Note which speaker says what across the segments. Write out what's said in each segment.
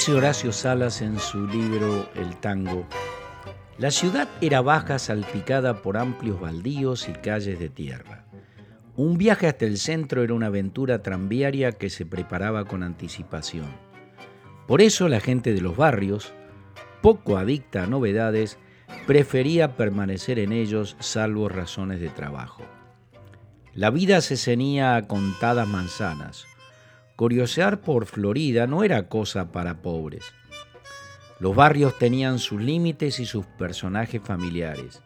Speaker 1: Dice Horacio Salas en su libro El tango, la ciudad era baja salpicada por amplios baldíos y calles de tierra. Un viaje hasta el centro era una aventura tranviaria que se preparaba con anticipación. Por eso la gente de los barrios, poco adicta a novedades, prefería permanecer en ellos salvo razones de trabajo. La vida se cenía a contadas manzanas. Curiosear por Florida no era cosa para pobres. Los barrios tenían sus límites y sus personajes familiares.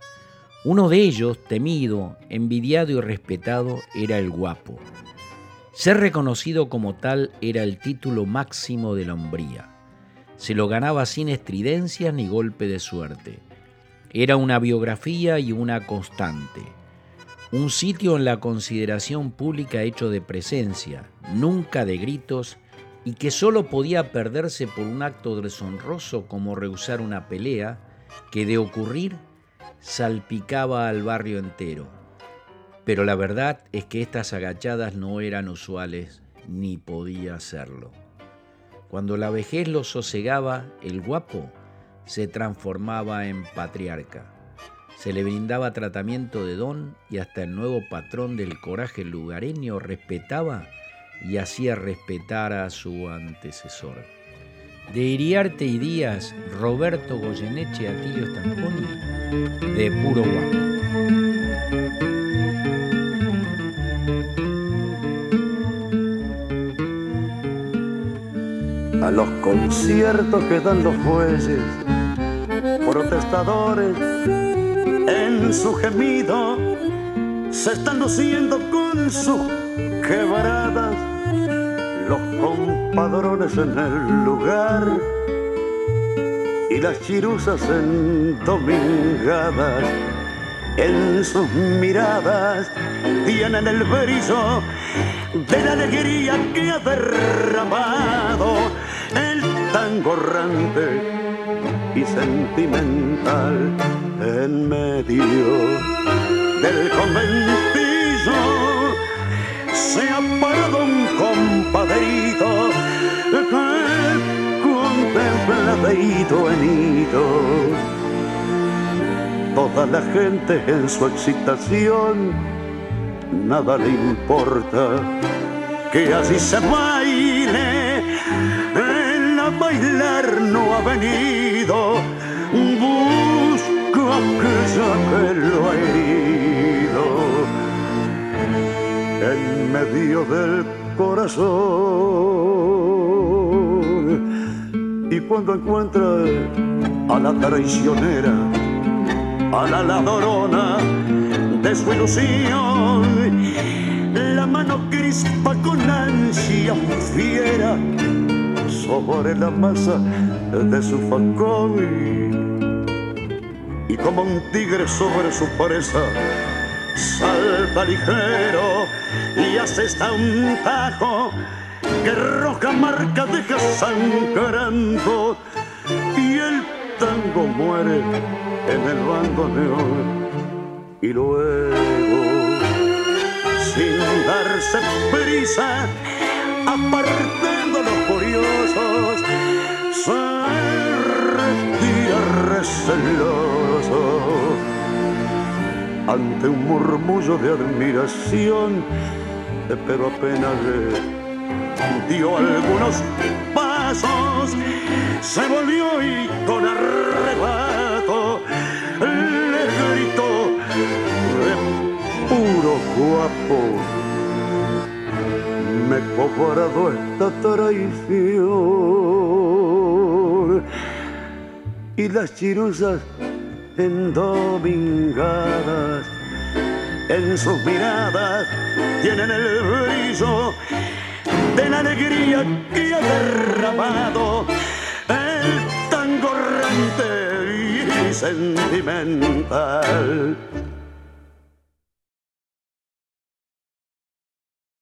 Speaker 1: Uno de ellos, temido, envidiado y respetado, era el guapo. Ser reconocido como tal era el título máximo de la hombría. Se lo ganaba sin estridencias ni golpe de suerte. Era una biografía y una constante. Un sitio en la consideración pública hecho de presencia, nunca de gritos, y que solo podía perderse por un acto deshonroso como rehusar una pelea que de ocurrir salpicaba al barrio entero. Pero la verdad es que estas agachadas no eran usuales ni podía serlo. Cuando la vejez lo sosegaba, el guapo se transformaba en patriarca. Se le brindaba tratamiento de don y hasta el nuevo patrón del coraje lugareño respetaba y hacía respetar a su antecesor. De Iriarte y Díaz, Roberto Goyeneche, Atilio Stamponi, de puro guapo.
Speaker 2: A los conciertos que dan los jueces, protestadores en su gemido, se están luciendo con sus quebradas los compadrones en el lugar y las chirusas endomingadas en sus miradas tienen el brillo de la alegría que ha derramado el tango errante y sentimental en medio del conventillo se ha parado un compadrito que contempla de hito en hito. Toda la gente en su excitación, nada le importa que así se baile. Bailar no ha venido, busca aquella que lo ha herido en medio del corazón. Y cuando encuentra a la traicionera, a la ladrona de su ilusión, la mano crispa con ansia fiera sobre la masa de su facón. Y como un tigre sobre su presa, salta ligero y hace tajo que roja marca deja sangrando y el tango muere en el bandoneón y luego sin darse prisa apartando los se retira receloso ante un murmullo de admiración, pero apenas le dio algunos pasos, se volvió y con arrebato cobrado esta traición y las chiruzas endomingadas. En sus miradas tienen el brillo de la alegría que ha derramado el tango y sentimental.